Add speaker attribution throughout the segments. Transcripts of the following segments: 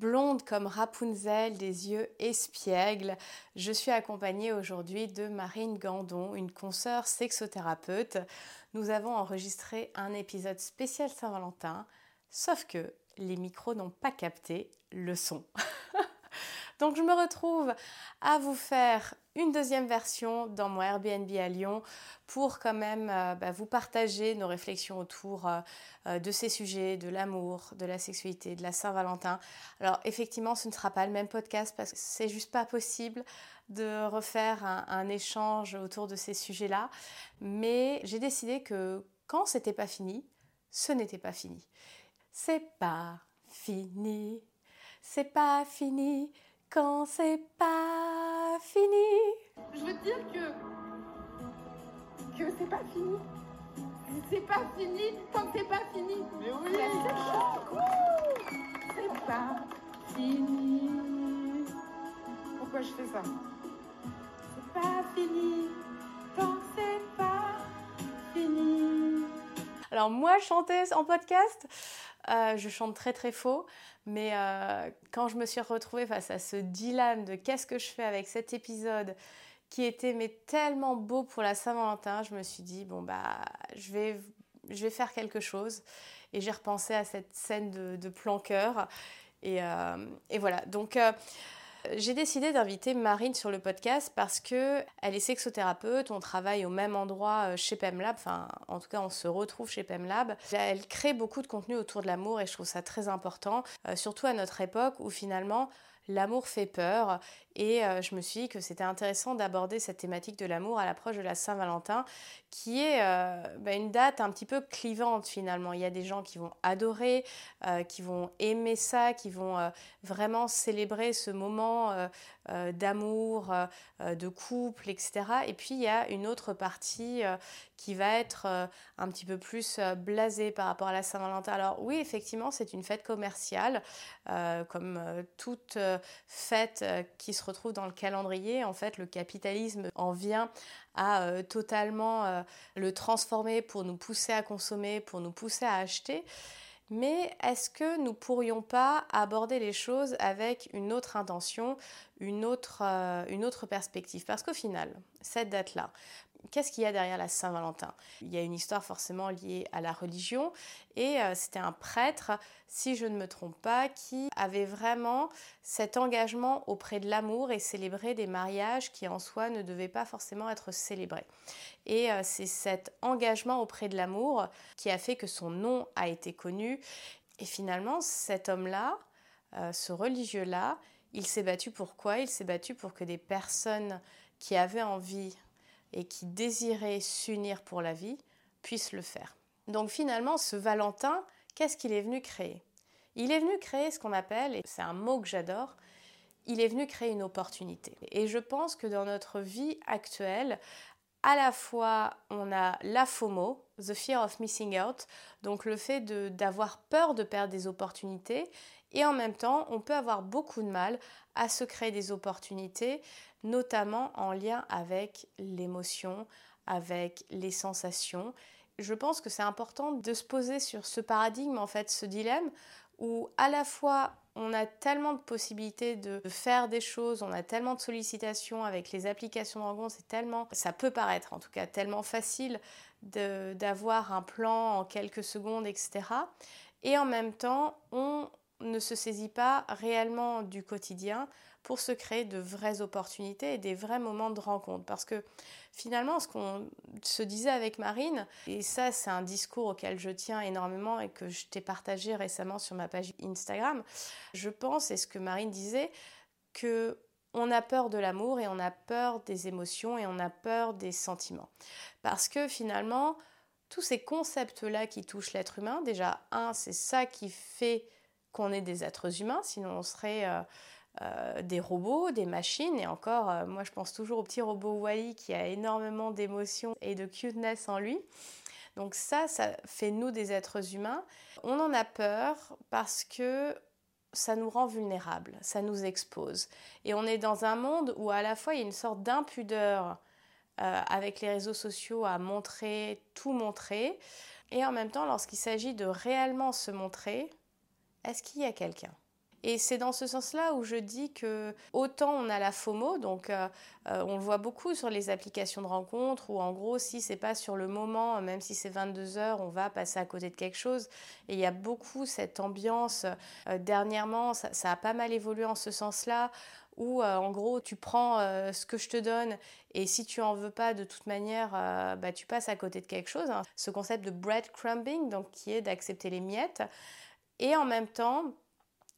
Speaker 1: blonde comme Rapunzel, des yeux espiègles. Je suis accompagnée aujourd'hui de Marine Gandon, une consoeur sexothérapeute. Nous avons enregistré un épisode spécial Saint-Valentin, sauf que les micros n'ont pas capté le son. Donc je me retrouve à vous faire une deuxième version dans mon Airbnb à Lyon pour quand même euh, bah, vous partager nos réflexions autour euh, euh, de ces sujets, de l'amour, de la sexualité, de la Saint-Valentin. Alors effectivement, ce ne sera pas le même podcast parce que c'est juste pas possible de refaire un, un échange autour de ces sujets-là. Mais j'ai décidé que quand c'était pas fini, ce n'était pas fini. C'est pas fini, c'est pas fini quand c'est pas fini.
Speaker 2: Je veux dire que. que c'est pas fini. C'est pas fini quand c'est pas fini.
Speaker 3: Mais oui
Speaker 2: C'est pas fini. Pourquoi je fais ça? C'est pas fini
Speaker 1: Alors moi, chanter en podcast, euh, je chante très très faux, mais euh, quand je me suis retrouvée face à ce dilemme de qu'est-ce que je fais avec cet épisode qui était mais tellement beau pour la Saint-Valentin, je me suis dit bon bah je vais faire quelque chose. Et j'ai repensé à cette scène de, de plan euh, et, voilà. Donc j'ai décidé d'inviter Marine sur le podcast parce que elle est sexothérapeute, on travaille au même endroit euh, chez PEMLab, enfin en tout cas on se retrouve chez PEMLab. Elle crée beaucoup de contenu autour de l'amour et je trouve ça très important, euh, surtout à notre époque où finalement l'amour fait peur et euh, je me suis dit que c'était intéressant d'aborder cette thématique de l'amour à l'approche de la Saint-Valentin qui est euh, bah, une date un petit peu clivante finalement. Il y a des gens qui vont adorer, euh, qui vont aimer ça, qui vont vraiment célébrer ce moment d'amour, de couple, etc. Et puis il y a une autre partie qui va être un petit peu plus blasée par rapport à la Saint-Valentin. Alors oui, effectivement, c'est une fête commerciale, comme toute fête qui retrouve dans le calendrier. En fait, le capitalisme en vient à euh, totalement euh, le transformer pour nous pousser à consommer, pour nous pousser à acheter. Mais est-ce que nous pourrions pas aborder les choses avec une autre intention, une autre, euh, une autre perspective? Parce qu'au final, cette date-là, Qu'est-ce qu'il y a derrière la Saint-Valentin? Il y a une histoire forcément liée à la religion et euh, c'était un prêtre, si je ne me trompe pas, qui avait vraiment cet engagement auprès de l'amour et célébrer des mariages qui en soi ne devaient pas forcément être célébrés. Et euh, c'est cet engagement auprès de l'amour qui a fait que son nom a été connu. Et finalement, cet homme-là, euh, ce religieux-là, il s'est battu pour quoi? Il s'est battu pour que des personnes qui avaient envie et qui désiraient s'unir pour la vie puissent le faire. Donc finalement, ce Valentin, qu'est-ce qu'il est venu créer? Il est venu créer ce qu'on appelle, et c'est un mot que j'adore, il est venu créer une opportunité. Et je pense que dans notre vie actuelle, à la fois on a la FOMO, the fear of missing out, donc le fait d'avoir peur de perdre des opportunités, et en même temps on peut avoir beaucoup de mal à se créer des opportunités, notamment en lien avec l'émotion, avec les sensations. Je pense que c'est important de se poser sur ce paradigme, en fait, ce dilemme, où à la fois on a tellement de possibilités de faire des choses, on a tellement de sollicitations avec les applications de c'est tellement, ça peut paraître en tout cas tellement facile d'avoir un plan en quelques secondes, etc. Et en même temps, on ne se saisit pas réellement du quotidien pour se créer de vraies opportunités et des vrais moments de rencontre. Parce que finalement, ce qu'on se disait avec Marine, et ça c'est un discours auquel je tiens énormément et que je t'ai partagé récemment sur ma page Instagram, je pense, et ce que Marine disait, que on a peur de l'amour et on a peur des émotions et on a peur des sentiments. Parce que finalement, tous ces concepts-là qui touchent l'être humain, déjà, un, c'est ça qui fait qu'on est des êtres humains, sinon on serait euh, euh, des robots, des machines. Et encore, euh, moi je pense toujours au petit robot Wally qui a énormément d'émotions et de cuteness en lui. Donc ça, ça fait nous des êtres humains. On en a peur parce que ça nous rend vulnérables, ça nous expose. Et on est dans un monde où à la fois il y a une sorte d'impudeur avec les réseaux sociaux à montrer, tout montrer. Et en même temps, lorsqu'il s'agit de réellement se montrer, est-ce qu'il y a quelqu'un? Et c'est dans ce sens-là où je dis que autant on a la FOMO, donc euh, euh, on le voit beaucoup sur les applications de rencontres, où en gros, si c'est pas sur le moment, même si c'est 22 heures, on va passer à côté de quelque chose. Et il y a beaucoup cette ambiance. Euh, dernièrement, ça, a pas mal évolué en ce sens-là, où en gros, tu prends ce que je te donne, et si tu en veux pas de toute manière, bah, tu passes à côté de quelque chose. Hein. Ce concept de breadcrumbing, donc qui est d'accepter les miettes. Et en même temps,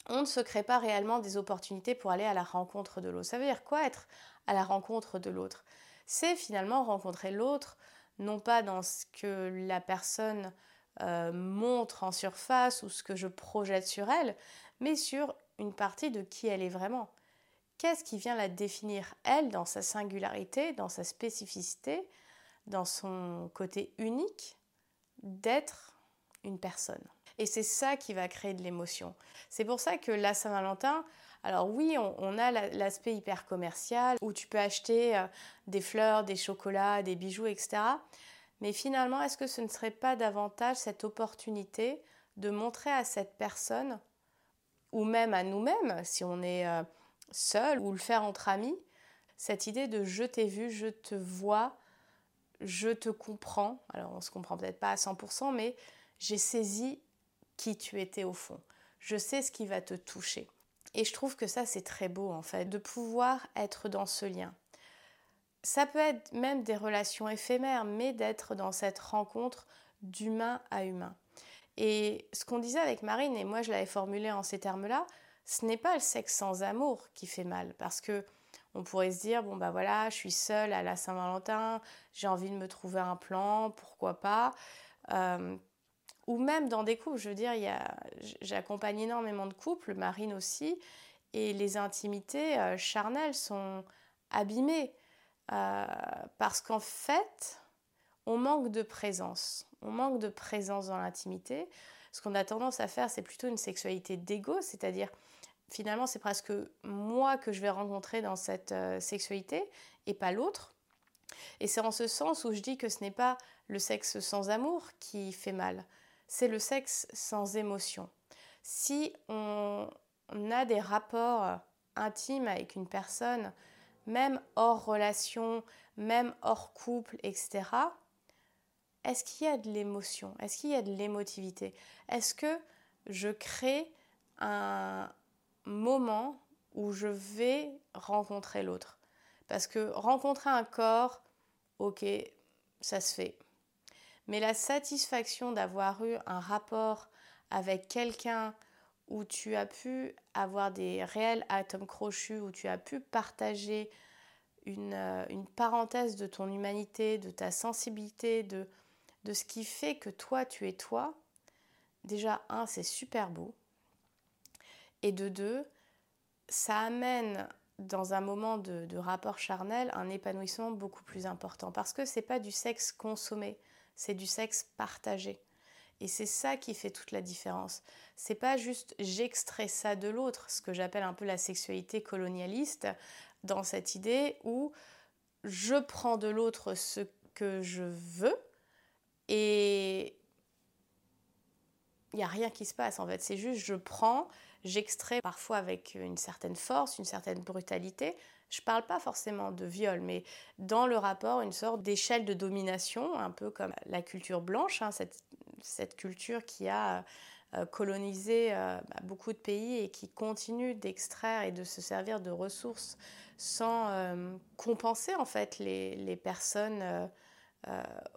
Speaker 1: on ne se crée pas réellement des opportunités pour aller à la rencontre de l'autre. Ça veut dire quoi être à la rencontre de l'autre? C'est finalement rencontrer l'autre, non pas dans ce que la personne euh, montre en surface ou ce que je projette sur elle, mais sur une partie de qui elle est vraiment. Qu'est-ce qui vient la définir, elle, dans sa singularité, dans sa spécificité, dans son côté unique d'être une personne? Et c'est ça qui va créer de l'émotion. C'est pour ça que la Saint-Valentin, alors oui, on, a l'aspect hyper commercial où tu peux acheter euh, des fleurs, des chocolats, des bijoux, etc. Mais finalement, est-ce que ce ne serait pas davantage cette opportunité de montrer à cette personne, ou même à nous-mêmes, si on est euh, seul, ou le faire entre amis, cette idée de je t'ai vu, je te vois, je te comprends. Alors on ne se comprend peut-être pas à 100%, mais j'ai saisi tu étais au fond. Je sais ce qui va te toucher. Et je trouve que ça, c'est très beau, en fait, de pouvoir être dans ce lien. Ça peut être même des relations éphémères, mais d'être dans cette rencontre d'humain à humain. Et ce qu'on disait avec Marine, et moi je l'avais formulé en ces termes-là, ce n'est pas le sexe sans amour qui fait mal, parce que on pourrait se dire bon bah voilà, je suis seule à la Saint-Valentin, j'ai envie de me trouver un plan, pourquoi pas. Euh, ou même dans des couples. Je veux dire, j'accompagne énormément de couples, Marine aussi, et les intimités euh, charnelles sont abîmées euh, parce qu'en fait, on manque de présence. On manque de présence dans l'intimité. Ce qu'on a tendance à faire, c'est plutôt une sexualité d'ego, c'est-à-dire finalement, c'est presque moi que je vais rencontrer dans cette euh, sexualité et pas l'autre. Et c'est en ce sens où je dis que ce n'est pas le sexe sans amour qui fait mal, c'est le sexe sans émotion. Si on, a des rapports intimes avec une personne, même hors relation, même hors couple, etc., est-ce qu'il y a de l'émotion? Est-ce qu'il y a de l'émotivité? Est-ce que je crée un moment où je vais rencontrer l'autre? Parce que rencontrer un corps, ok, ça se fait. Mais la satisfaction d'avoir eu un rapport avec quelqu'un où tu as pu avoir des réels atomes crochus, où tu as pu partager une, euh, une parenthèse de ton humanité, de ta sensibilité, de, de ce qui fait que toi, tu es toi, déjà, un, c'est super beau. Et de deux, ça amène dans un moment de, de, rapport charnel un épanouissement beaucoup plus important parce que c'est pas du sexe consommé, c'est du sexe partagé. Et c'est ça qui fait toute la différence. C'est pas juste j'extrais ça de l'autre, ce que j'appelle un peu la sexualité colonialiste, dans cette idée où je prends de l'autre ce que je veux et il n'y a rien qui se passe en fait. C'est juste je prends, j'extrais parfois avec une certaine force, une certaine brutalité, je ne parle pas forcément de viol, mais dans le rapport, une sorte d'échelle de domination, un peu comme la culture blanche, hein, cette, culture qui a euh, colonisé euh, bah, beaucoup de pays et qui continue d'extraire et de se servir de ressources sans euh, compenser en fait les, personnes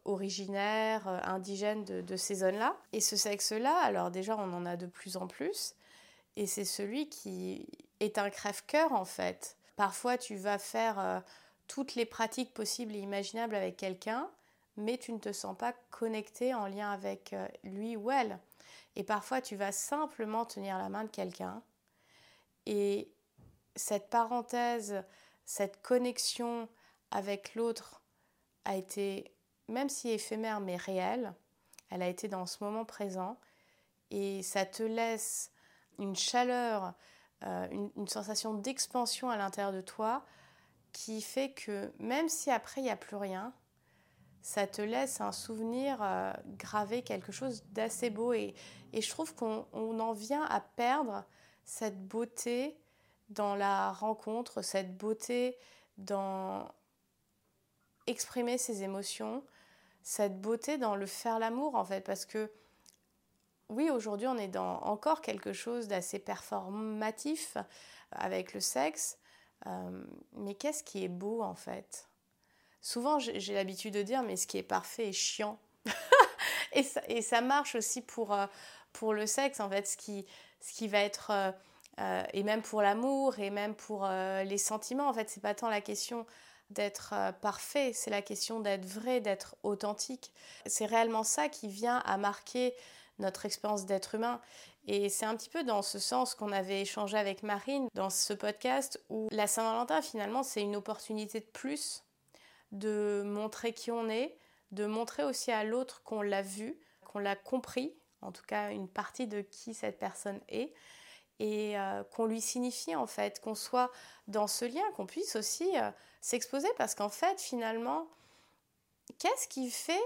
Speaker 1: originaires, indigènes de, de ces zones-là. Et ce sexe-là, alors déjà on en a de plus en plus, et c'est celui qui est un crève-cœur en fait Parfois, tu vas faire euh, toutes les pratiques possibles et imaginables avec quelqu'un, mais tu ne te sens pas connecté en lien avec euh, lui ou elle. Et parfois, tu vas simplement tenir la main de quelqu'un. Et cette parenthèse, cette connexion avec l'autre a été, même si éphémère, mais réelle. Elle a été dans ce moment présent. Et ça te laisse une chaleur, euh, une, sensation d'expansion à l'intérieur de toi qui fait que même si après il n'y a plus rien, ça te laisse un souvenir euh, gravé, quelque chose d'assez beau. Et, et, je trouve qu'on en vient à perdre cette beauté dans la rencontre, cette beauté dans exprimer ses émotions, cette beauté dans le faire l'amour en fait, parce que oui, aujourd'hui on est dans encore quelque chose d'assez performatif avec le sexe, euh, mais qu'est-ce qui est beau en fait? Souvent j'ai l'habitude de dire mais ce qui est parfait est chiant. et, ça, et, ça, marche aussi pour, euh, pour le sexe en fait, ce qui, ce qui va être... Euh, et même pour l'amour et même pour les sentiments en fait, c'est pas tant la question d'être euh, parfait, c'est la question d'être vrai, d'être authentique. C'est réellement ça qui vient à marquer notre expérience d'être humain. Et c'est un petit peu dans ce sens qu'on avait échangé avec Marine dans ce podcast où la Saint-Valentin finalement c'est une opportunité de plus de montrer qui on est, de montrer aussi à l'autre qu'on l'a vu, qu'on l'a compris, en tout cas une partie de qui cette personne est, et euh, qu'on lui signifie en fait, qu'on soit dans ce lien, qu'on puisse aussi euh, s'exposer parce qu'en fait finalement, qu'est-ce qui fait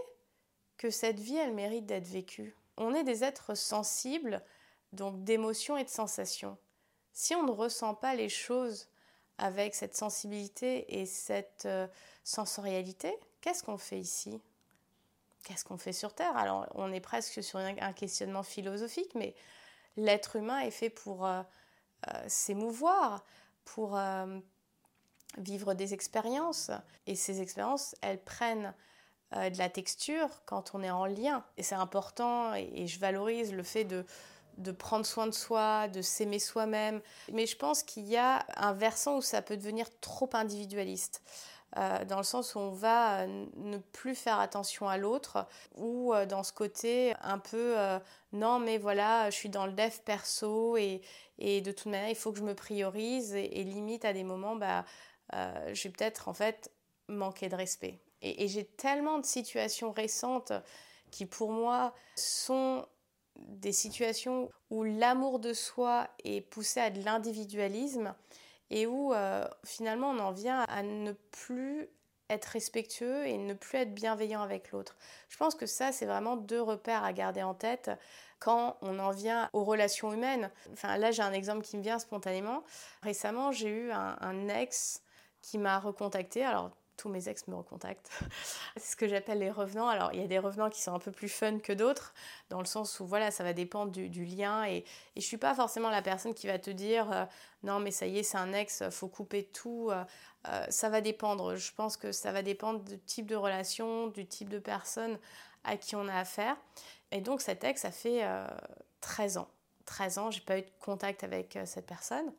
Speaker 1: que cette vie elle mérite d'être vécue? On est des êtres sensibles, donc d'émotions et de sensations. Si on ne ressent pas les choses avec cette sensibilité et cette euh, sensorialité, qu'est-ce qu'on fait ici? Qu'est-ce qu'on fait sur Terre? Alors on est presque sur un questionnement philosophique, mais l'être humain est fait pour euh, euh, s'émouvoir, pour vivre des expériences. Et ces expériences, elles prennent de la texture quand on est en lien. Et c'est important, et, je valorise le fait de, de prendre soin de soi, de s'aimer soi-même. Mais je pense qu'il y a un versant où ça peut devenir trop individualiste. Euh, dans le sens où on va euh, ne plus faire attention à l'autre, ou euh, dans ce côté un peu non mais voilà, je suis dans le dev perso et, et, de toute manière il faut que je me priorise et, limite à des moments bah, je vais peut-être en fait manquer de respect. Et, j'ai tellement de situations récentes qui pour moi sont des situations où l'amour de soi est poussé à de l'individualisme et où euh, finalement on en vient à ne plus être respectueux et ne plus être bienveillant avec l'autre. Je pense que ça, c'est vraiment deux repères à garder en tête quand on en vient aux relations humaines. Enfin, là, j'ai un exemple qui me vient spontanément. Récemment, j'ai eu un, un ex qui m'a recontacté. Alors, tous mes ex me recontactent. c'est ce que j'appelle les revenants. Alors, il y a des revenants qui sont un peu plus fun que d'autres, dans le sens où, voilà, ça va dépendre du, lien. Et, et je suis pas forcément la personne qui va te dire, euh, non, mais ça y est, c'est un ex, faut couper tout. Euh, euh, ça va dépendre. Je pense que ça va dépendre du type de relation, du type de personne à qui on a affaire. Et donc, cet ex, ça fait 13 ans. 13 ans, j'ai pas eu de contact avec cette personne.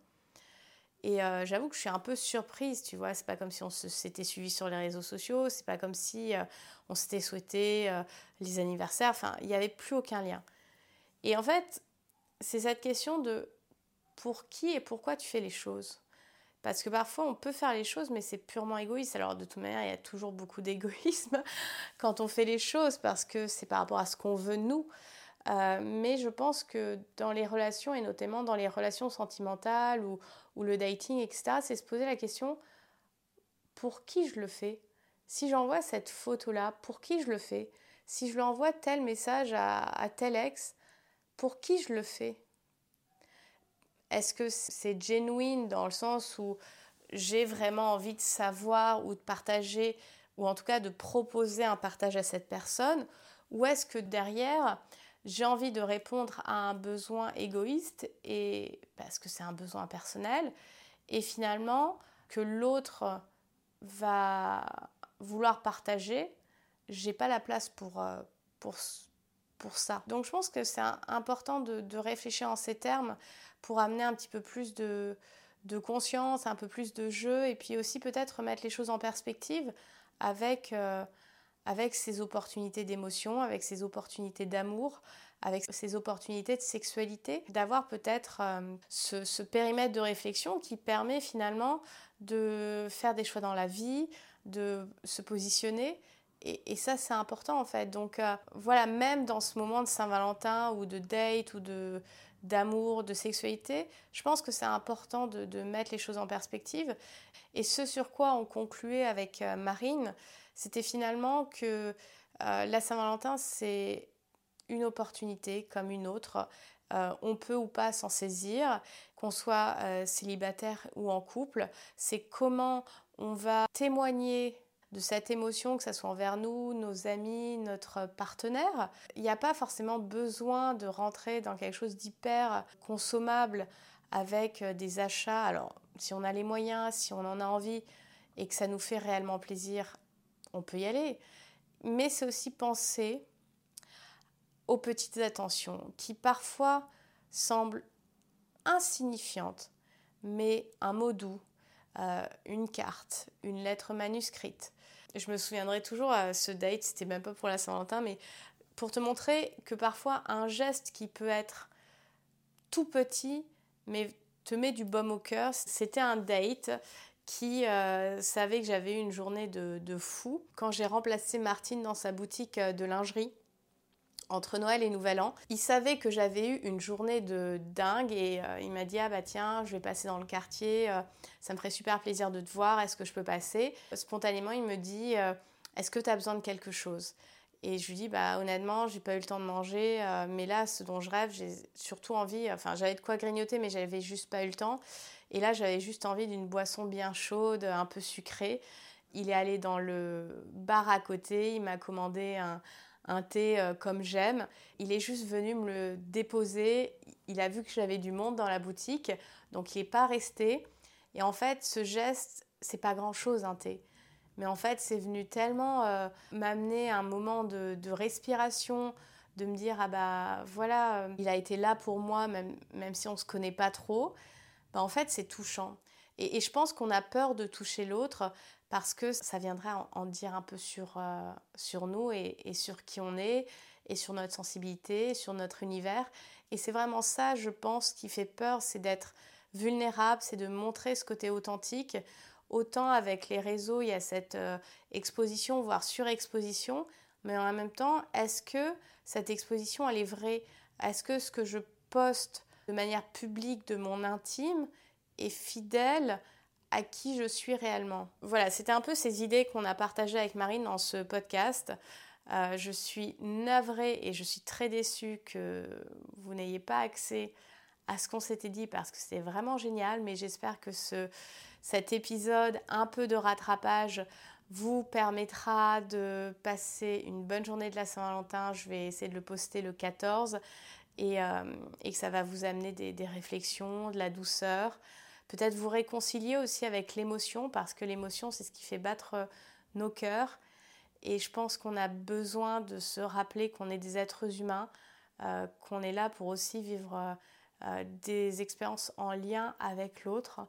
Speaker 1: Et euh, j'avoue que je suis un peu surprise, tu vois. C'est pas comme si on s'était suivi sur les réseaux sociaux, c'est pas comme si euh, on s'était souhaité euh, les anniversaires. Enfin, il n'y avait plus aucun lien. Et en fait, c'est cette question de pour qui et pourquoi tu fais les choses. Parce que parfois, on peut faire les choses, mais c'est purement égoïste. Alors, de toute manière, il y a toujours beaucoup d'égoïsme quand on fait les choses, parce que c'est par rapport à ce qu'on veut nous. Euh, mais je pense que dans les relations, et notamment dans les relations sentimentales ou, le dating, etc., c'est se poser la question, pour qui je le fais? Si j'envoie cette photo-là, pour qui je le fais? Si je lui envoie tel message à, à tel ex, pour qui je le fais? Est-ce que c'est genuine dans le sens où j'ai vraiment envie de savoir ou de partager, ou en tout cas de proposer un partage à cette personne? Ou est-ce que derrière, j'ai envie de répondre à un besoin égoïste et parce que c'est un besoin personnel et finalement que l'autre va vouloir partager, j'ai pas la place pour, euh, pour, pour ça. Donc je pense que c'est important de, de, réfléchir en ces termes pour amener un petit peu plus de, de conscience, un peu plus de jeu et puis aussi peut-être mettre les choses en perspective avec euh, avec ses opportunités d'émotion, avec ses opportunités d'amour, avec ses opportunités de sexualité, d'avoir peut-être euh, ce, périmètre de réflexion qui permet finalement de faire des choix dans la vie, de se positionner. Et, ça, c'est important en fait. Donc euh, voilà, même dans ce moment de Saint-Valentin ou de date ou de d'amour, de sexualité, je pense que c'est important de, mettre les choses en perspective. Et ce sur quoi on concluait avec euh, Marine, c'était finalement que euh, la Saint-Valentin, c'est une opportunité comme une autre. Euh, on peut ou pas s'en saisir, qu'on soit célibataire ou en couple, c'est comment on va témoigner de cette émotion, que ce soit envers nous, nos amis, notre partenaire. Il n'y a pas forcément besoin de rentrer dans quelque chose d'hyper consommable avec euh, des achats. Alors, si on a les moyens, si on en a envie et que ça nous fait réellement plaisir, on peut y aller. Mais c'est aussi penser aux petites attentions qui parfois semblent insignifiantes, mais un mot doux, euh, une carte, une lettre manuscrite. Je me souviendrai toujours à ce date, c'était même pas pour la Saint-Valentin, mais pour te montrer que parfois un geste qui peut être tout petit, mais te met du baume au cœur. C'était un date qui euh, savait que j'avais eu une journée de, de fou quand j'ai remplacé Martine dans sa boutique euh, de lingerie entre Noël et Nouvel An. Il savait que j'avais eu une journée de dingue et euh, il m'a dit ah bah tiens je vais passer dans le quartier, ça me ferait super plaisir de te voir, est-ce que je peux passer? Spontanément il me dit est-ce que tu as besoin de quelque chose? Et je lui dis, bah, honnêtement, j'ai pas eu le temps de manger, euh, mais là, ce dont je rêve, j'ai surtout envie, enfin, j'avais de quoi grignoter, mais j'avais juste pas eu le temps. Et là, j'avais juste envie d'une boisson bien chaude, un peu sucrée. Il est allé dans le bar à côté, il m'a commandé un, un thé euh, comme j'aime. Il est juste venu me le déposer. Il a vu que j'avais du monde dans la boutique, donc il n'est pas resté. Et en fait, ce geste, c'est pas grand chose un thé. Mais en fait, c'est venu tellement euh, m'amener un moment de, respiration, de me dire, ah bah voilà, euh, il a été là pour moi, même, même si on ne se connaît pas trop. Bah, en fait, c'est touchant. Et, je pense qu'on a peur de toucher l'autre parce que ça viendrait en, dire un peu sur, euh, sur nous et, et, sur qui on est, et sur notre sensibilité, sur notre univers. Et c'est vraiment ça, je pense, qui fait peur, c'est d'être vulnérable, c'est de montrer ce côté authentique Autant avec les réseaux, il y a cette euh, exposition, voire surexposition, mais en même temps, est-ce que cette exposition, elle est vraie? Est-ce que ce que je poste de manière publique de mon intime est fidèle à qui je suis réellement Voilà, c'était un peu ces idées qu'on a partagées avec Marine dans ce podcast. Euh, je suis navrée et je suis très déçue que vous n'ayez pas accès à ce qu'on s'était dit parce que c'était vraiment génial, mais j'espère que ce, cet épisode, un peu de rattrapage, vous permettra de passer une bonne journée de la Saint-Valentin. Je vais essayer de le poster le 14 et, euh, et que ça va vous amener des réflexions, de la douceur. Peut-être vous réconcilier aussi avec l'émotion parce que l'émotion, c'est ce qui fait battre nos cœurs. Et je pense qu'on a besoin de se rappeler qu'on est des êtres humains, euh, qu'on est là pour aussi vivre euh, des expériences en lien avec l'autre,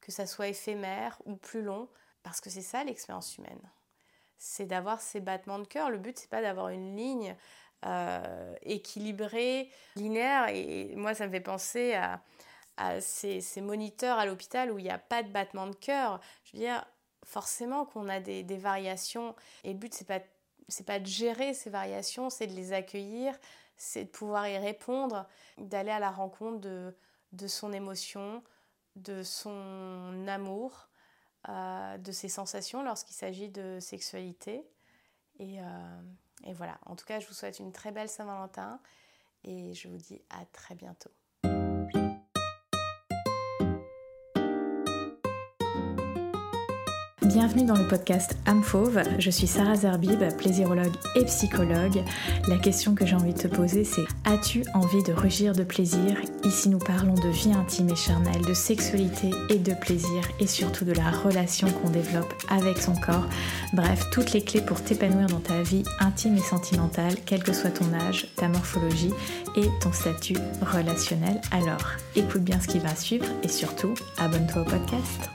Speaker 1: que ça soit éphémère ou plus long, parce que c'est ça l'expérience humaine. C'est d'avoir ces battements de cœur. Le but, c'est pas d'avoir une ligne euh, équilibrée, linéaire. Et moi, ça me fait penser à, ces, moniteurs à l'hôpital où il n'y a pas de battement de cœur. Je veux dire, forcément qu'on a des, variations. Et le but, c'est pas pas de gérer ces variations, c'est de les accueillir, c'est de pouvoir y répondre, d'aller à la rencontre de, de son émotion, de son amour, euh, de ses sensations lorsqu'il s'agit de sexualité. Euh, et voilà, en tout cas, je vous souhaite une très belle Saint-Valentin et je vous dis à très bientôt.
Speaker 3: Bienvenue dans le podcast âme. Je suis Sarah Zerbib, plaisirologue et psychologue. La question que j'ai envie de te poser, c'est as-tu envie de rugir de plaisir? Ici, nous parlons de vie intime et charnelle, de sexualité et de plaisir, et surtout de la relation qu'on développe avec son corps. Bref, toutes les clés pour t'épanouir dans ta vie intime et sentimentale, quel que soit ton âge, ta morphologie et ton statut relationnel. Alors, écoute bien ce qui va suivre et surtout, abonne-toi au podcast.